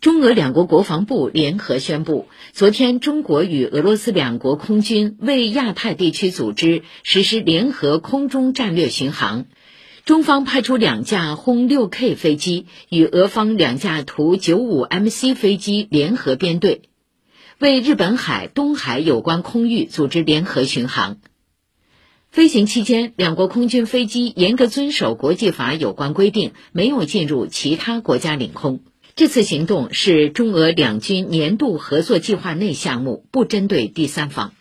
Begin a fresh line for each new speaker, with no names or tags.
中俄两国国防部联合宣布，昨天中国与俄罗斯两国空军为亚太地区组织实施联合空中战略巡航。中方派出两架轰六 K 飞机与俄方两架图九五 MC 飞机联合编队，为日本海、东海有关空域组织联合巡航。飞行期间，两国空军飞机严格遵守国际法有关规定，没有进入其他国家领空。这次行动是中俄两军年度合作计划内项目，不针对第三方。